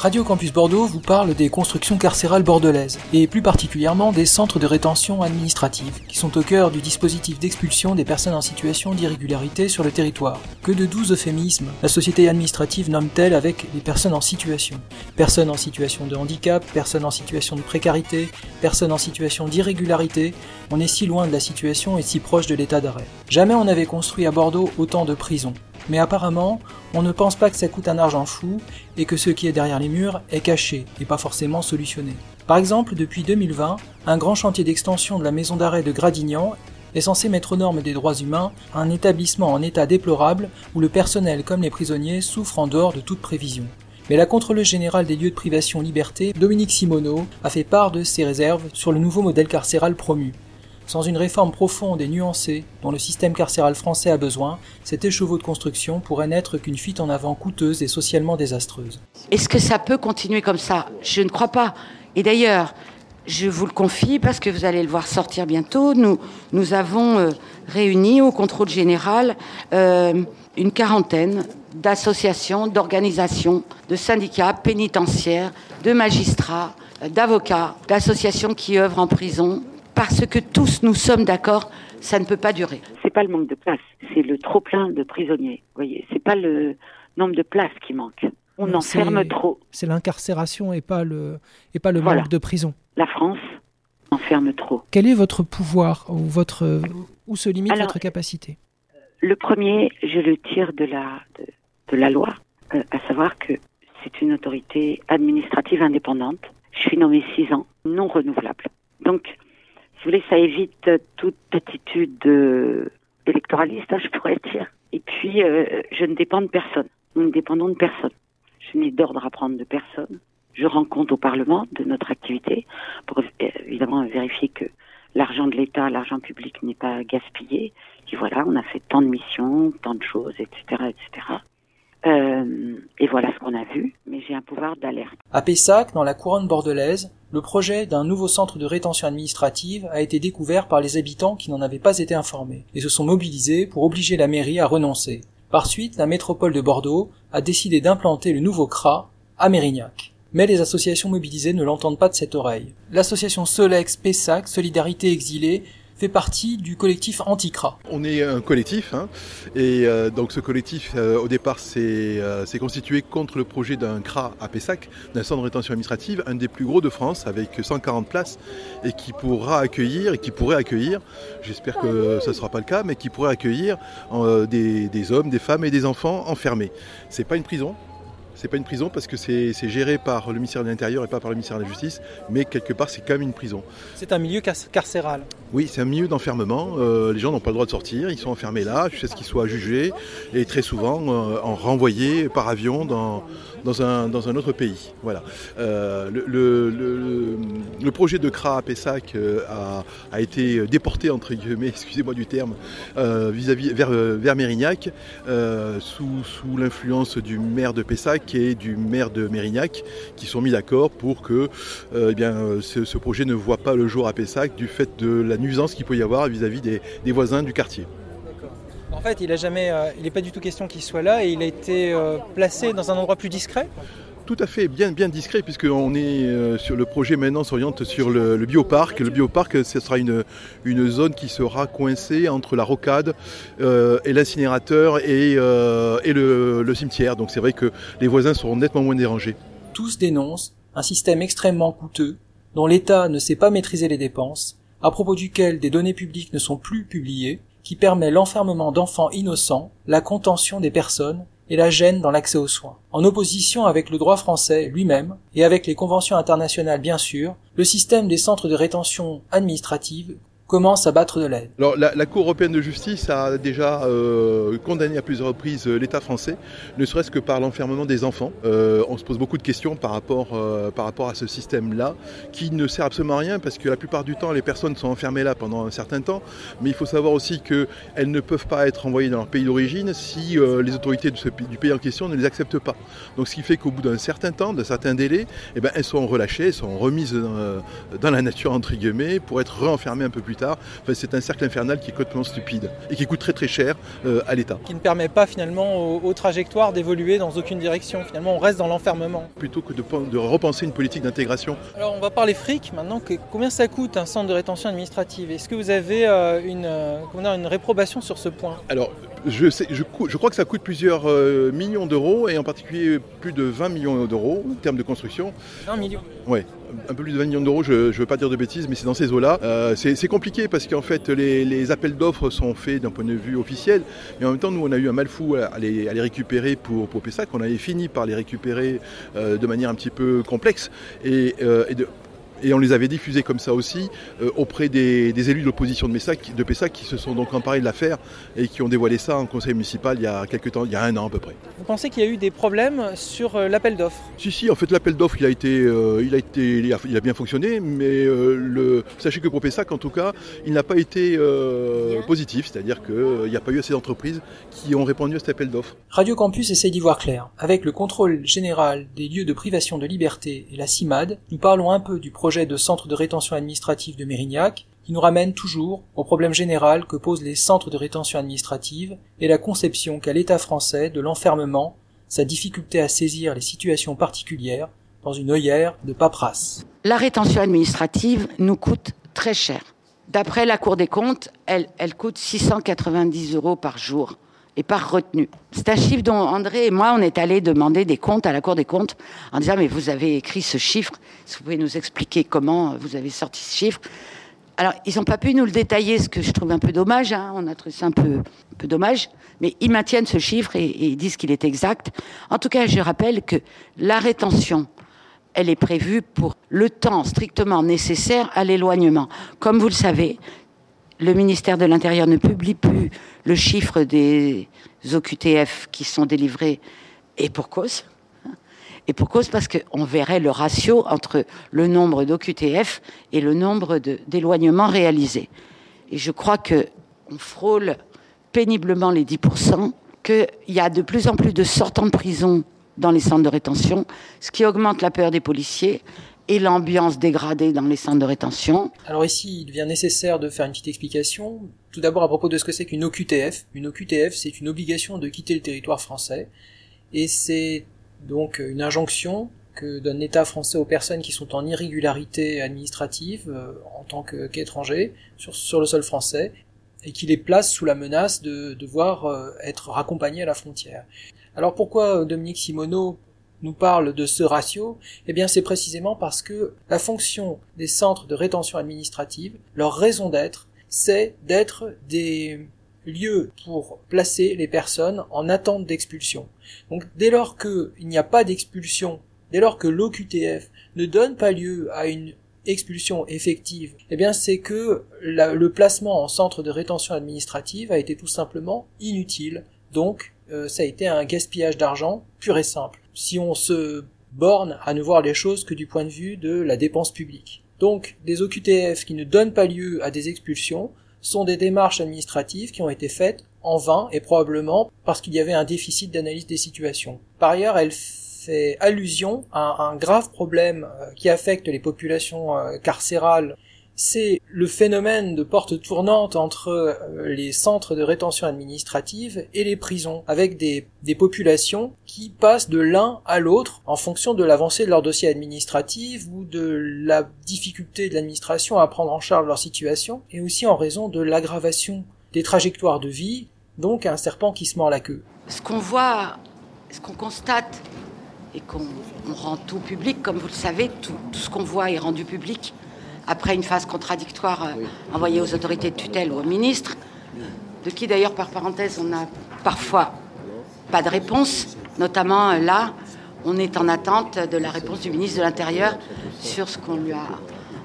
Radio Campus Bordeaux vous parle des constructions carcérales bordelaises, et plus particulièrement des centres de rétention administrative, qui sont au cœur du dispositif d'expulsion des personnes en situation d'irrégularité sur le territoire. Que de doux euphémismes la société administrative nomme-t-elle avec les personnes en situation Personnes en situation de handicap, personnes en situation de précarité, personnes en situation d'irrégularité, on est si loin de la situation et si proche de l'état d'arrêt. Jamais on n'avait construit à Bordeaux autant de prisons. Mais apparemment, on ne pense pas que ça coûte un argent fou et que ce qui est derrière les murs est caché et pas forcément solutionné. Par exemple, depuis 2020, un grand chantier d'extension de la maison d'arrêt de Gradignan est censé mettre aux normes des droits humains un établissement en état déplorable où le personnel comme les prisonniers souffrent en dehors de toute prévision. Mais la contrôleuse générale des lieux de privation liberté, Dominique Simoneau, a fait part de ses réserves sur le nouveau modèle carcéral promu. Sans une réforme profonde et nuancée dont le système carcéral français a besoin, cet écheveau de construction pourrait n'être qu'une fuite en avant coûteuse et socialement désastreuse. Est-ce que ça peut continuer comme ça? Je ne crois pas. Et d'ailleurs, je vous le confie parce que vous allez le voir sortir bientôt. Nous, avons euh, réuni au contrôle général euh, une quarantaine d'associations, d'organisations, de syndicats pénitentiaires, de magistrats, euh, d'avocats, d'associations qui œuvrent en prison parce que tous nous sommes d'accord, ça ne peut pas durer. C'est pas le manque de place, c'est le trop plein de prisonniers. Vous voyez, c'est pas le nombre de places qui manque. On enferme trop. C'est l'incarcération et pas le et pas le manque de prison. La France enferme trop. Quel est votre pouvoir ou votre où se limite votre capacité? Le premier, je le tire de la de, la loi, euh, à savoir que c'est une autorité administrative indépendante. Je suis nommé six ans, non renouvelable. Donc, vous voulez, ça évite toute attitude euh, électoraliste, hein, je pourrais dire. Et puis, euh, je ne dépends de personne. Nous ne dépendons de personne. Je n'ai d'ordre à prendre de personne. Je rends compte au Parlement de notre activité pour euh, évidemment vérifier que l'argent de l'État, l'argent public n'est pas gaspillé. Et voilà, on a fait tant de missions, tant de choses, etc., etc. Euh, et voilà ce qu'on a vu, mais j'ai un pouvoir d'alerte. À Pessac, dans la couronne bordelaise, le projet d'un nouveau centre de rétention administrative a été découvert par les habitants qui n'en avaient pas été informés, et se sont mobilisés pour obliger la mairie à renoncer. Par suite, la métropole de Bordeaux a décidé d'implanter le nouveau CRA à Mérignac. Mais les associations mobilisées ne l'entendent pas de cette oreille. L'association Solex Pessac, Solidarité Exilée, fait partie du collectif Anticra. On est un collectif, hein, et euh, donc ce collectif, euh, au départ, euh, s'est constitué contre le projet d'un CRA à Pessac, d'un centre de rétention administrative, un des plus gros de France, avec 140 places, et qui pourra accueillir, et qui pourrait accueillir, j'espère que ça ne sera pas le cas, mais qui pourrait accueillir des, hommes, des femmes et des enfants enfermés. C'est pas une prison, c'est pas une prison parce que c'est géré par le ministère de l'Intérieur et pas par le ministère de la Justice, mais quelque part c'est quand même une prison. C'est un milieu carcéral Oui, c'est un milieu d'enfermement. Euh, les gens n'ont pas le droit de sortir, ils sont enfermés là jusqu'à ce qu'ils soient jugés et très souvent euh, en renvoyés par avion dans, dans un, autre pays. Euh, le, projet de CRA à Pessac euh, a, été déporté, entre guillemets, excusez-moi du terme, euh, vers, Mérignac, sous, l'influence du maire de Pessac et du maire de Mérignac, qui sont mis d'accord pour que eh ce, projet ne voit pas le jour à Pessac du fait de la nuisance qu'il peut y avoir vis-à-vis des voisins du quartier. En fait, il n'est pas du tout question qu'il soit là et il a été euh, placé dans un endroit plus discret tout à fait, bien, bien discret, puisqu'on est euh, sur le projet maintenant s'oriente sur le, bioparc. Le bioparc, ce sera une, une zone qui sera coincée entre la rocade euh, et l'incinérateur et, et le, le cimetière. Donc c'est vrai que les voisins seront nettement moins dérangés. Tous dénoncent un système extrêmement coûteux, dont l'État ne sait pas maîtriser les dépenses, à propos duquel des données publiques ne sont plus publiées, qui permet l'enfermement d'enfants innocents, la contention des personnes et la gêne dans l'accès aux soins. En opposition avec le droit français lui-même, et avec les conventions internationales bien sûr, le système des centres de rétention administrative commence à battre de l'aide. Alors la, Cour européenne de justice a déjà euh, condamné à plusieurs reprises euh, l'État français, ne serait-ce que par l'enfermement des enfants. Euh, on se pose beaucoup de questions par rapport, par rapport à ce système-là, qui ne sert absolument à rien, parce que la plupart du temps, les personnes sont enfermées là pendant un certain temps, mais il faut savoir aussi qu'elles ne peuvent pas être envoyées dans leur pays d'origine si les autorités du pays en question ne les acceptent pas. Donc ce qui fait qu'au bout d'un certain temps, d'un certain délai, eh ben, elles sont relâchées, elles sont remises dans, dans la nature, entre guillemets, pour être renfermées un peu plus tard. Enfin, c'est un cercle infernal qui est complètement stupide et qui coûte très très cher euh, à l'État. Qui ne permet pas finalement aux, aux trajectoires d'évoluer dans aucune direction. Finalement, on reste dans l'enfermement. Plutôt que de, de, repenser une politique d'intégration. Alors, on va parler fric maintenant. Que, combien ça coûte un centre de rétention administrative? Est-ce que vous avez euh, une, euh, une réprobation sur ce point? Alors, je, sais, je, je, crois que ça coûte plusieurs euh, millions d'euros et en particulier plus de 20 millions d'euros en termes de construction. 20 millions Oui, un peu plus de 20 millions d'euros, je ne veux pas dire de bêtises, mais c'est dans ces eaux-là. Euh, c'est compliqué parce qu'en fait, les, les appels d'offres sont faits d'un point de vue officiel, mais en même temps, nous, on a eu un mal fou à les, à les récupérer pour, pour Pessac. On avait fini par les récupérer euh, de manière un petit peu complexe et, et de, et on les avait diffusés comme ça aussi euh, auprès des, des élus de l'opposition de, Pessac, de Pessac qui se sont donc emparés de l'affaire et qui ont dévoilé ça en conseil municipal il y a quelques temps, il y a un an à peu près. Vous pensez qu'il y a eu des problèmes sur euh, l'appel d'offres? Si, si, en fait l'appel d'offres il, a été, euh, il, a été, il, a, il a bien fonctionné, mais euh, le, sachez que pour Pessac en tout cas, il n'a pas été euh, positif, c'est-à-dire qu'il n'y a pas eu assez d'entreprises qui ont répondu à cet appel d'offres. Radio Campus essaie d'y voir clair. Avec le contrôle général des lieux de privation de liberté et la CIMAD, nous parlons un peu du projet de centre de rétention administrative de Mérignac, qui nous ramène toujours au problème général que posent les centres de rétention administrative et la conception qu'a l'État français de l'enfermement, sa difficulté à saisir les situations particulières dans une œillère de paperasse. La rétention administrative nous coûte très cher. D'après la Cour des comptes, elle, elle coûte 690 euros par jour et par retenue. C'est un chiffre dont André et moi, on est allés demander des comptes à la Cour des comptes en disant mais vous avez écrit ce chiffre, est-ce vous pouvez nous expliquer comment vous avez sorti ce chiffre? Alors, ils n'ont pas pu nous le détailler, ce que je trouve un peu dommage, hein, on a trouvé ça un peu, un peu dommage, mais ils maintiennent ce chiffre et, et ils disent qu'il est exact. En tout cas, je rappelle que la rétention, elle est prévue pour le temps strictement nécessaire à l'éloignement. Comme vous le savez, le ministère de l'Intérieur ne publie plus le chiffre des OQTF qui sont délivrés, et pour cause. Et pour cause parce qu'on verrait le ratio entre le nombre d'OQTF et le nombre d'éloignements réalisés. Et je crois qu'on frôle péniblement les 10%, qu'il y a de plus en plus de sortants de prison dans les centres de rétention, ce qui augmente la peur des policiers et l'ambiance dégradée dans les centres de rétention. Alors ici, il devient nécessaire de faire une petite explication. Tout d'abord à propos de ce que c'est qu'une OQTF. Une OQTF, c'est une obligation de quitter le territoire français. Et c'est donc une injonction que donne l'État français aux personnes qui sont en irrégularité administrative euh, en tant qu'étrangers sur, le sol français et qui les place sous la menace de devoir euh, être raccompagnés à la frontière. Alors pourquoi Dominique Simoneau nous parle de ce ratio, eh bien c'est précisément parce que la fonction des centres de rétention administrative, leur raison d'être, c'est d'être des lieux pour placer les personnes en attente d'expulsion. Donc dès lors qu'il n'y a pas d'expulsion, dès lors que l'OQTF ne donne pas lieu à une expulsion effective, eh bien c'est que le placement en centre de rétention administrative a été tout simplement inutile. Donc euh, ça a été un gaspillage d'argent pur et simple. Si on se borne à ne voir les choses que du point de vue de la dépense publique. Donc des OQTF qui ne donnent pas lieu à des expulsions sont des démarches administratives qui ont été faites en vain et probablement parce qu'il y avait un déficit d'analyse des situations. Par ailleurs, elle fait allusion à un grave problème qui affecte les populations carcérales c'est le phénomène de porte tournante entre les centres de rétention administrative et les prisons, avec des, populations qui passent de l'un à l'autre en fonction de l'avancée de leur dossier administratif ou de la difficulté de l'administration à prendre en charge leur situation, et aussi en raison de l'aggravation des trajectoires de vie, donc un serpent qui se mord la queue. Ce qu'on voit, ce qu'on constate, et qu'on rend tout public, comme vous le savez, tout ce qu'on voit est rendu public après une phase contradictoire euh, envoyée aux autorités de tutelle ou au ministre, de qui d'ailleurs par parenthèse on n'a parfois pas de réponse, notamment euh, là, on est en attente de la réponse du ministre de l'Intérieur sur ce qu'on lui a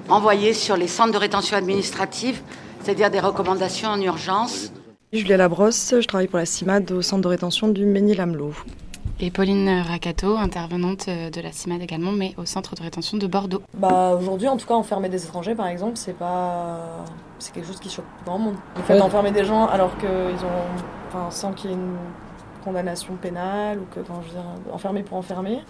envoyé sur les centres de rétention administrative, c'est-à-dire des recommandations en urgence. Julia Labrosse, je travaille pour la CIMAD au centre de rétention du Ménil-Amelot. Et Pauline Racato, intervenante de la CIMAD également, mais au centre de rétention de Bordeaux. Bah aujourd'hui, en tout cas, enfermer des étrangers, par exemple, c'est pas, c'est quelque chose qui choque grand monde. Le fait d'enfermer des gens alors qu'ils ont, enfin, sans qu'il y ait une condamnation pénale ou que, enfin, je veux dire, enfermer pour enfermer.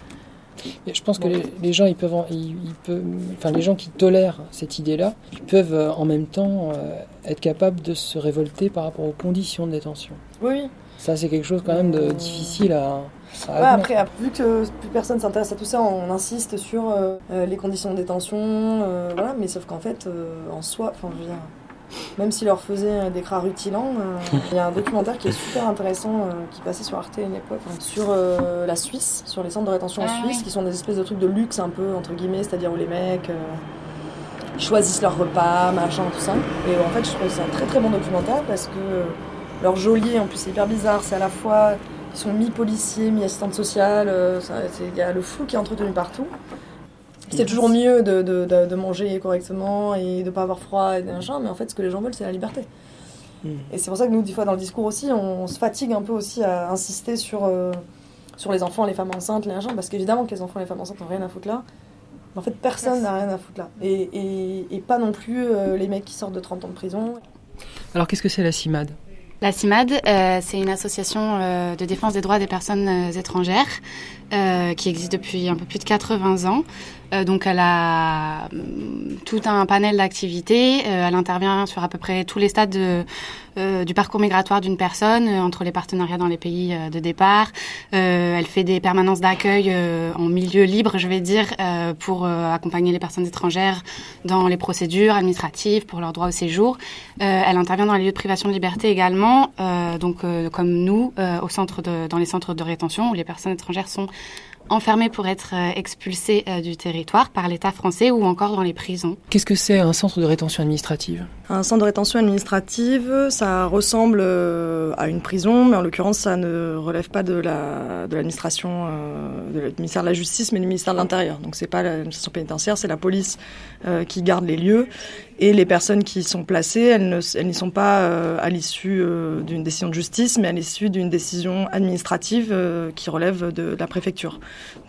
Et je pense que les, les, gens, ils peuvent, ils, ils peuvent, enfin les gens qui tolèrent cette idée-là, ils peuvent euh, en même temps euh, être capables de se révolter par rapport aux conditions de détention. Oui. Ça, c'est quelque chose quand même de difficile à. Ouais, après, vu que plus personne s'intéresse à tout ça, on insiste sur euh, les conditions de détention, voilà. Mais sauf qu'en fait, en soi, enfin, je veux dire même s'il leur faisait des cras rutilants. Euh, il y a un documentaire qui est super intéressant euh, qui passait sur Arte à une époque sur euh, la Suisse, sur les centres de rétention en Ah Suisse, qui sont des espèces de trucs de luxe un peu entre guillemets, c'est-à-dire où les mecs choisissent leur repas, machin, tout ça. Et en fait, je trouve que c'est un très très bon documentaire parce que leur geôlier, en plus, c'est hyper bizarre. C'est à la fois ils sont mi-policiers, mi-assistante sociale. Il y a le flou qui est entretenu partout. C'est toujours mieux de, de, de, de, manger correctement et de pas avoir froid et machin, mais en fait, ce que les gens veulent, c'est la liberté. Mm. Et c'est pour ça que nous, des fois, dans le discours aussi, on, on se fatigue un peu aussi à insister sur, euh, sur les enfants, les femmes enceintes, les machins, parce qu'évidemment que les enfants et les femmes enceintes n'ont rien à foutre là. Mais en fait, personne n'a rien à foutre là. Et, et, et pas non plus euh, les mecs qui sortent de 30 ans de prison. Alors, qu'est-ce que c'est la CIMAD? La CIMAD, euh, c'est une association euh, de défense des droits des personnes euh, étrangères qui existe depuis un peu plus de 80 ans. Donc elle a tout un panel d'activités. elle intervient sur à peu près tous les stades de, du parcours migratoire d'une personne, entre les partenariats dans les pays de départ. elle fait des permanences d'accueil en milieu libre, je vais dire, pour accompagner les personnes étrangères dans les procédures administratives, pour leur droit au séjour. elle intervient dans les lieux de privation de liberté également, donc comme nous, au centre dans les centres de rétention où les personnes étrangères sont enfermés pour être euh, expulsés euh, du territoire par l'État français ou encore dans les prisons. Qu'est-ce que c'est un centre de rétention administrative? Un centre de rétention administrative, ça ressemble euh, à une prison, mais en l'occurrence, ça ne relève pas de la de l'administration euh, du ministère de la Justice, mais du ministère de l'Intérieur. Donc c'est pas l'administration pénitentiaire, c'est la police euh, qui garde les lieux. Et les personnes qui sont placées, elles n'y sont pas à l'issue d'une décision de justice, mais à l'issue d'une décision administrative qui relève de, de la préfecture.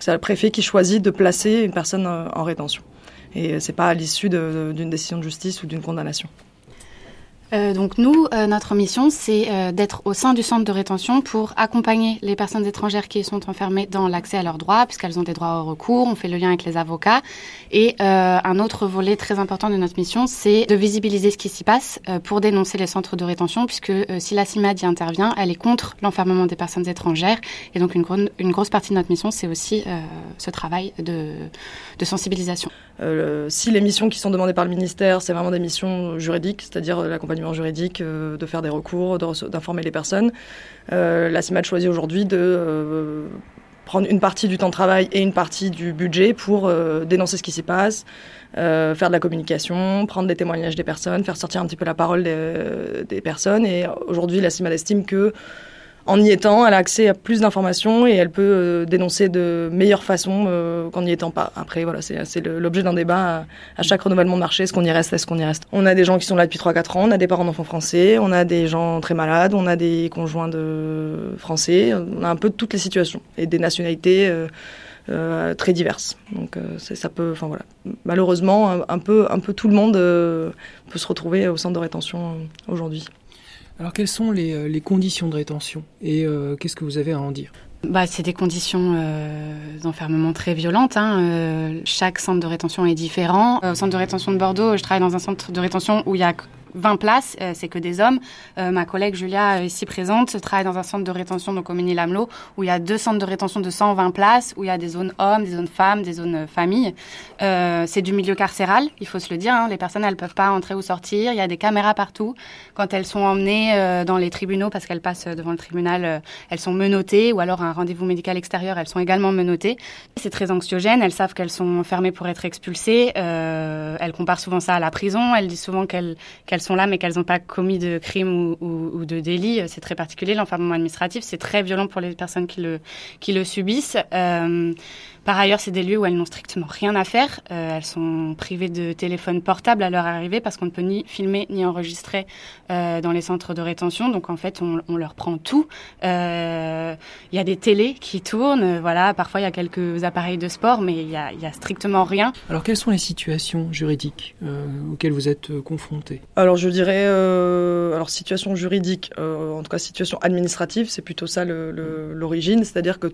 C'est le préfet qui choisit de placer une personne en rétention. Et c'est pas à l'issue d'une décision de justice ou d'une condamnation. Euh, donc nous, euh, notre mission, c'est euh, d'être au sein du centre de rétention pour accompagner les personnes étrangères qui sont enfermées dans l'accès à leurs droits, puisqu'elles ont des droits au recours. On fait le lien avec les avocats. Et un autre volet très important de notre mission, c'est de visibiliser ce qui s'y passe pour dénoncer les centres de rétention, puisque si la CIMAD y intervient, elle est contre l'enfermement des personnes étrangères. Et donc une, une grosse partie de notre mission, c'est aussi ce travail de, de sensibilisation. si les missions qui sont demandées par le ministère, c'est vraiment des missions juridiques, c'est-à-dire l'accompagnement juridique, euh, de faire des recours, d'informer les personnes. Euh, la CIMAD choisit aujourd'hui de euh, prendre une partie du temps de travail et une partie du budget pour dénoncer ce qui s'y passe, faire de la communication, prendre des témoignages des personnes, faire sortir un petit peu la parole des, des personnes. Et aujourd'hui, la CIMAD estime que en y étant, elle a accès à plus d'informations et elle peut euh, dénoncer de meilleure façon euh, qu'en n'y étant pas. Après, voilà, c'est l'objet d'un débat à, chaque renouvellement de marché. Est-ce qu'on y reste? Est-ce qu'on y reste? On a des gens qui sont là depuis 3-4 ans, on a des parents d'enfants français, on a des gens très malades, on a des conjoints de français, on a un peu toutes les situations et des nationalités euh, très diverses. Donc ça peut, enfin voilà, malheureusement, un, peu, un peu tout le monde peut se retrouver au centre de rétention aujourd'hui. Alors quelles sont les, les, conditions de rétention et euh, qu'est-ce que vous avez à en dire? Bah, c'est des conditions euh, d'enfermement très violentes. Hein. Euh, chaque centre de rétention est différent. Au centre de rétention de Bordeaux, je travaille dans un centre de rétention où il y a 20 places, euh, c'est que des hommes. Euh, ma collègue Julia, ici présente, travaille dans un centre de rétention, donc au Ménil-Amelot, où il y a deux centres de rétention de 120 places, où il y a des zones hommes, des zones femmes, des zones familles. Euh, c'est du milieu carcéral, il faut se le dire. Hein. Les personnes, elles peuvent pas entrer ou sortir. Il y a des caméras partout. Quand elles sont emmenées euh, dans les tribunaux, parce qu'elles passent devant le tribunal, euh, elles sont menottées, ou alors un rendez-vous médical extérieur, elles sont également menottées. C'est très anxiogène. Elles savent qu'elles sont fermées pour être expulsées. Euh, elles comparent souvent ça à la prison. Elles disent souvent qu'elles qu'elles sont là mais qu'elles n'ont pas commis de crime ou, de délit. C'est très particulier. L'enfermement administratif, c'est très violent pour les personnes qui le, qui le subissent. Euh, Par ailleurs, c'est des lieux où elles n'ont strictement rien à faire. Euh, elles sont privées de téléphone portable à leur arrivée parce qu'on ne peut ni filmer ni enregistrer euh, dans les centres de rétention. Donc en fait, on, on leur prend tout. Euh, Il y a des télés qui tournent. Voilà, parfois il y a quelques appareils de sport, mais il y a, il y a strictement rien. Alors quelles sont les situations juridiques euh, auxquelles vous êtes confrontés Alors je dirais, euh, alors situation juridique, euh, en tout cas situation administrative, c'est plutôt ça le- le- l'origine, c'est-à-dire que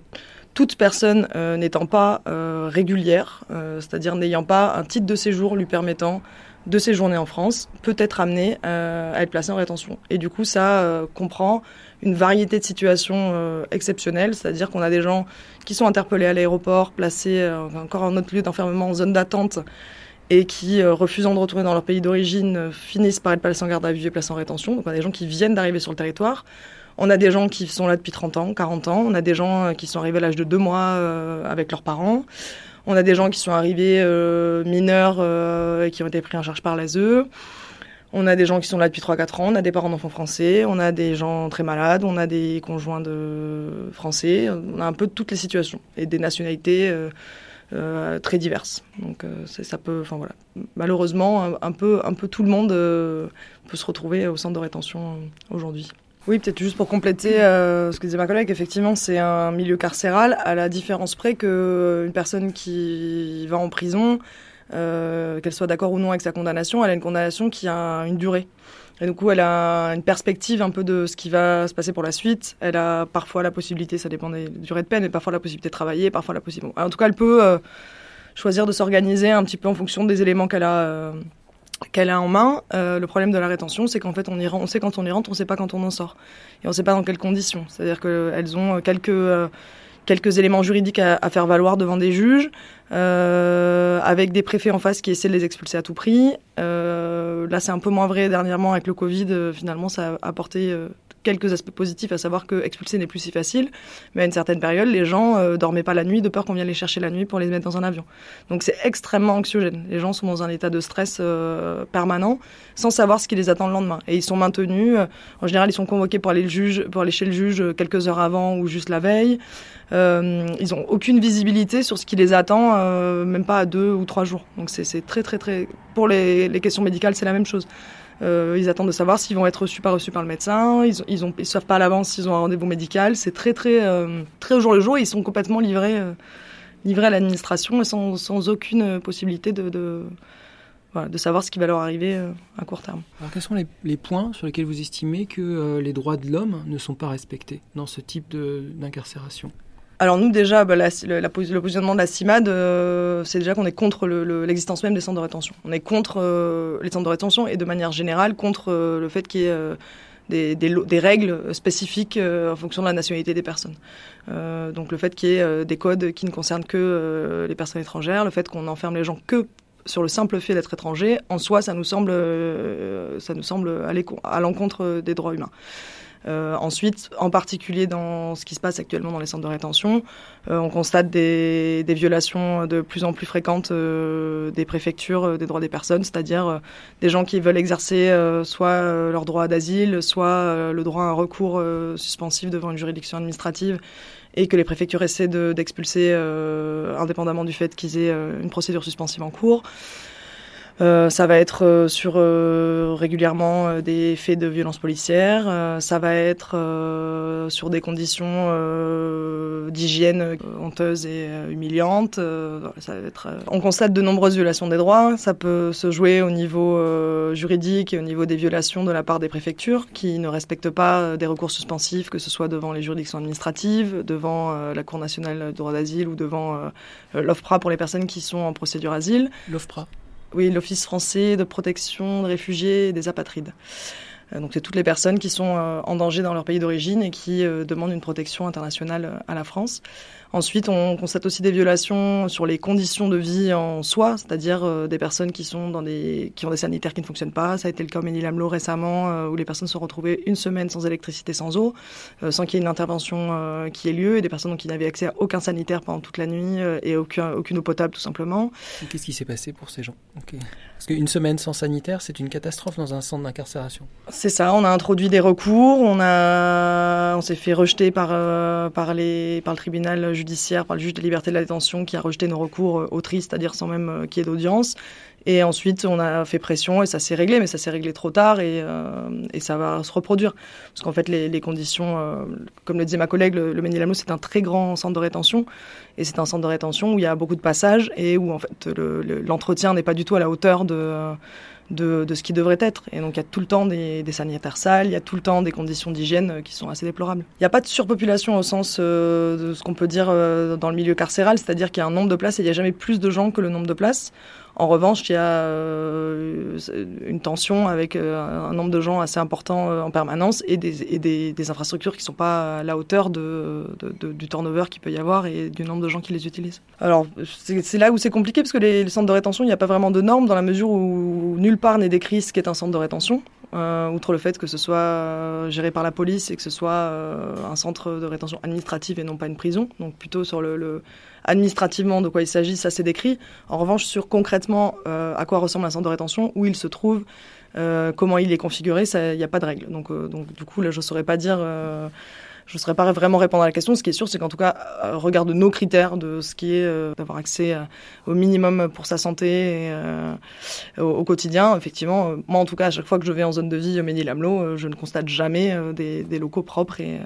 toute personne euh, n'étant pas euh, régulière, euh, c'est-à-dire n'ayant pas un titre de séjour lui permettant de séjourner en France, peut être amenée à être placée en rétention. Et du coup, ça comprend une variété de situations exceptionnelles, c'est-à-dire qu'on a des gens qui sont interpellés à l'aéroport, placés encore en autre lieu d'enfermement en zone d'attente, et qui, refusant de retourner dans leur pays d'origine, finissent par être placés en garde à vue et placés en rétention. Donc on a des gens qui viennent d'arriver sur le territoire. On a des gens qui sont là depuis 30 ans, 40 ans. On a des gens euh, qui sont arrivés à l'âge de deux mois euh, avec leurs parents. On a des gens qui sont arrivés euh, mineurs et qui ont été pris en charge par l'ASE. On a des gens qui sont là depuis 3-4 ans, on a des parents d'enfants français, on a des gens très malades, on a des conjoints français, on a un peu toutes les situations et des nationalités très diverses. Malheureusement un, peu, tout le monde peut se retrouver au centre de rétention aujourd'hui. Oui, peut-être juste pour compléter euh, ce que disait ma collègue, effectivement, c'est un milieu carcéral à la différence près que une personne qui va en prison, euh, qu'elle soit d'accord ou non avec sa condamnation, elle a une condamnation qui a une durée. Et du coup, elle a une perspective un peu de ce qui va se passer pour la suite. Elle a parfois la possibilité, ça dépend des durées de peine, mais parfois la possibilité de travailler, parfois la possibilité. En tout cas, elle peut euh, choisir de s'organiser un petit peu en fonction des éléments qu'elle a. euh, qu'elle a en main. Euh, le problème de la rétention, c'est qu'en fait, on, y ren- on sait quand on y rentre, on sait pas quand on en sort. Et on sait pas dans quelles conditions. C'est-à-dire qu'elles ont quelques, euh, quelques éléments juridiques à, faire valoir devant des juges, euh, avec des préfets en face qui essaient de les expulser à tout prix. Euh, là, c'est un peu moins vrai dernièrement avec le Covid. euh, finalement, ça a apporté euh, quelques aspects positifs, à savoir que expulser n'est plus si facile. Mais à une certaine période, les gens euh, dormaient pas la nuit de peur qu'on vienne les chercher la nuit pour les mettre dans un avion. Donc c'est extrêmement anxiogène. Les gens sont dans un état de stress euh, permanent, sans savoir ce qui les attend le lendemain. Et ils sont maintenus. euh, en général, ils sont convoqués pour aller, le juge, pour aller chez le juge euh, quelques heures avant ou juste la veille. Ils ont aucune visibilité sur ce qui les attend, même pas à deux ou trois jours. Donc c'est très très très. Pour les questions médicales, c'est la même chose. Euh, ils attendent de savoir s'ils vont être reçus pas reçus par le médecin. Ils, ils, ont, savent pas à l'avance s'ils ont un rendez-vous médical. C'est très très euh, très au jour le jour. Et ils sont complètement livrés euh, livrés à l'administration sans, sans aucune possibilité de, de, de savoir ce qui va leur arriver à court terme. Alors quels sont les, les points sur lesquels vous estimez que les droits de l'homme ne sont pas respectés dans ce type d'incarcération? Alors nous déjà, bah, la- le, positionnement de la CIMAD, euh, c'est déjà qu'on est contre le- le- l'existence même des centres de rétention. On est contre euh, les centres de rétention et de manière générale contre euh, le fait qu'il y ait des, des règles spécifiques en fonction de la nationalité des personnes. Donc le fait qu'il y ait des codes qui ne concernent que les personnes étrangères, le fait qu'on enferme les gens que sur le simple fait d'être étranger, en soi, ça nous semble, ça nous semble aller à l'encontre des droits humains. Euh, ensuite, en particulier dans ce qui se passe actuellement dans les centres de rétention, euh, on constate des, violations de plus en plus fréquentes euh, des préfectures des droits des personnes, c'est-à-dire des gens qui veulent exercer soit leur droit d'asile, soit le droit à un recours suspensif devant une juridiction administrative et que les préfectures essaient de- d'expulser indépendamment du fait qu'ils aient une procédure suspensive en cours. Euh, ça va être euh, sur euh, régulièrement euh, des faits de violence policière. Ça va être sur des conditions d'hygiène honteuses et humiliantes. Ça va être, On constate de nombreuses violations des droits. Ça peut se jouer au niveau juridique et au niveau des violations de la part des préfectures qui ne respectent pas des recours suspensifs, que ce soit devant les juridictions administratives, devant la Cour nationale du droit d'asile ou devant l'OFPRA pour les personnes qui sont en procédure asile. L'OFPRA Oui, l'Office français de protection des réfugiés et des apatrides. Euh, Donc c'est toutes les personnes qui sont euh, en danger dans leur pays d'origine et qui euh, demandent une protection internationale à la France. Ensuite, on constate aussi des violations sur les conditions de vie en soi, c'est-à-dire euh, des personnes qui sont dans des qui ont des sanitaires qui ne fonctionnent pas. Ça a été le cas au Ménilamlo récemment, euh, où les personnes se sont retrouvées une semaine sans électricité, sans eau, euh, sans qu'il y ait une intervention qui ait lieu, et des personnes donc, qui n'avaient accès à aucun sanitaire pendant toute la nuit et aucun, aucune eau potable tout simplement. Qu'est-ce qui s'est passé pour ces gens? Parce qu'une semaine sans sanitaire, c'est une catastrophe dans un centre d'incarcération. C'est ça, on a introduit des recours, on, a, on s'est fait rejeter par, euh, par, les, par le tribunal judiciaire, par le juge de liberté de la détention qui a rejeté nos recours euh, autrices, c'est-à-dire sans même euh, qu'il y ait d'audience. Et ensuite, on a fait pression et ça s'est réglé, mais ça s'est réglé trop tard et, euh, ça va se reproduire. Parce qu'en fait, les, conditions, comme le disait ma collègue, le, le Ménilamo, c'est un très grand centre de rétention. Et c'est un centre de rétention où il y a beaucoup de passages et où en fait l'entretien le, n'est pas du tout à la hauteur de, de, ce qui devrait être. Et donc il y a tout le temps des, des sanitaires sales, il y a tout le temps des conditions d'hygiène qui sont assez déplorables. Il n'y a pas de surpopulation au sens euh, de ce qu'on peut dire euh, dans le milieu carcéral, c'est-à-dire qu'il y a un nombre de places et il n'y a jamais plus de gens que le nombre de places. En revanche, il y a euh, une tension avec euh, un nombre de gens assez important euh, en permanence et des, infrastructures qui ne sont pas à la hauteur du turnover qu'il peut y avoir et du nombre de gens qui les utilisent. Alors, c'est là où c'est compliqué parce que les, les, centres de rétention, il n'y a pas vraiment de normes dans la mesure où nulle part n'est décrit ce qu'est un centre de rétention. Euh, outre le fait que ce soit géré par la police et que ce soit euh, un centre de rétention administrative et non pas une prison. Donc plutôt sur le, le administrativement de quoi il s'agit, ça c'est décrit. En revanche, sur concrètement euh, à quoi ressemble un centre de rétention, où il se trouve, euh, comment il est configuré, il n'y a pas de règle. Donc, euh, donc du coup, là, je ne saurais pas dire je ne saurais pas vraiment répondre à la question. Ce qui est sûr, c'est qu'en tout cas, euh, regarde nos critères de ce qui est euh, d'avoir accès à, au minimum pour sa santé euh, au, quotidien. Effectivement, euh, moi, en tout cas, à chaque fois que je vais en zone de vie au Ménil-Amelot, euh, je ne constate jamais euh, des, locaux propres et,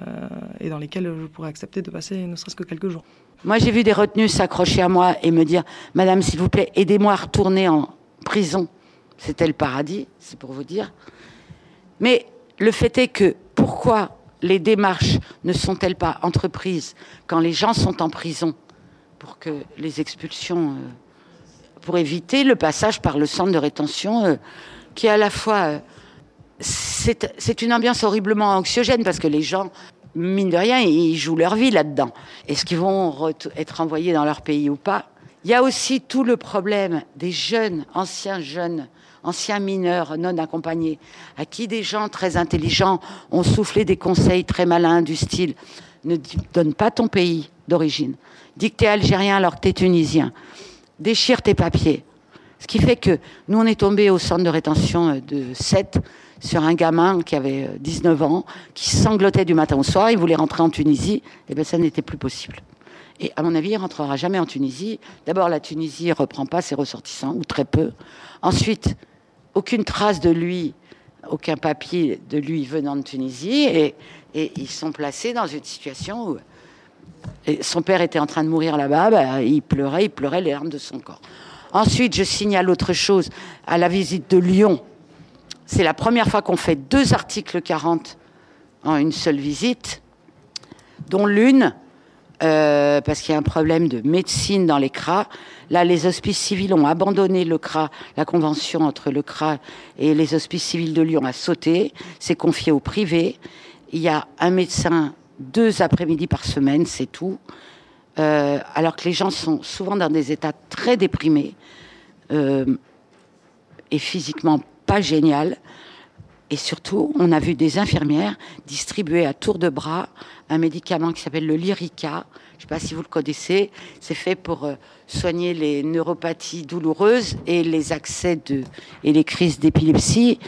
et, dans lesquels je pourrais accepter de passer ne serait-ce que quelques jours. Moi, j'ai vu des retenus s'accrocher à moi et me dire Madame, s'il vous plaît, aidez-moi à retourner en prison. C'était le paradis, c'est pour vous dire. Mais le fait est que pourquoi les démarches ne sont-elles pas entreprises quand les gens sont en prison pour que les expulsions, euh, pour éviter le passage par le centre de rétention euh, qui est à la fois... Euh, c'est une ambiance horriblement anxiogène parce que les gens, mine de rien, ils jouent leur vie là-dedans. Est-ce qu'ils vont être envoyés dans leur pays ou pas? Il y a aussi tout le problème des jeunes, anciens jeunes, anciens mineurs non accompagnés, à qui des gens très intelligents ont soufflé des conseils très malins du style ne donne pas ton pays d'origine, dis que t'es algérien alors que t'es tunisien, déchire tes papiers. Ce qui fait que nous, on est tombé au centre de rétention de 7 sur un gamin qui avait 19 ans, qui sanglotait du matin au soir, il voulait rentrer en Tunisie, et bien ça n'était plus possible. Et à mon avis, il rentrera jamais en Tunisie. D'abord, la Tunisie ne reprend pas ses ressortissants, ou très peu. Ensuite, aucune trace de lui, aucun papier de lui venant de Tunisie, et, ils sont placés dans une situation où son père était en train de mourir là-bas, bah, il pleurait, il pleurait les larmes de son corps. Ensuite, je signale autre chose, à la visite de Lyon, c'est la première fois qu'on fait deux articles 40 en une seule visite, dont l'une, euh, parce qu'il y a un problème de médecine dans les. Là, les hospices civils ont abandonné le CRA, la convention entre le CRA et les hospices civils de Lyon a sauté, c'est confié au privé. Il y a un médecin deux après-midi par semaine, c'est tout. Euh, alors que les gens sont souvent dans des états très déprimés euh, et physiquement pas génial. Et surtout, on a vu des infirmières distribuer à tour de bras un médicament qui s'appelle le Lyrica. Je ne sais pas si vous le connaissez. C'est fait pour euh, soigner les neuropathies douloureuses et les accès de, et les crises d'épilepsie.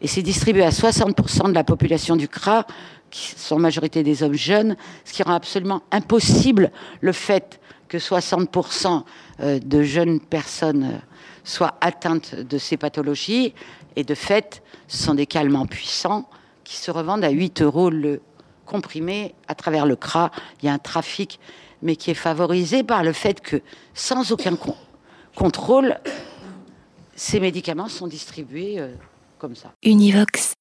Et c'est distribué à 60% de la population du CRA, qui sont en majorité des hommes jeunes, ce qui rend absolument impossible le fait que 60% de jeunes personnes soient atteintes de ces pathologies. Et de fait, ce sont des calmants puissants qui se revendent à 8 euros le comprimé à travers le CRA. Il y a un trafic, mais qui est favorisé par le fait que, sans aucun con contrôle, ces médicaments sont distribués euh, comme ça. Univox.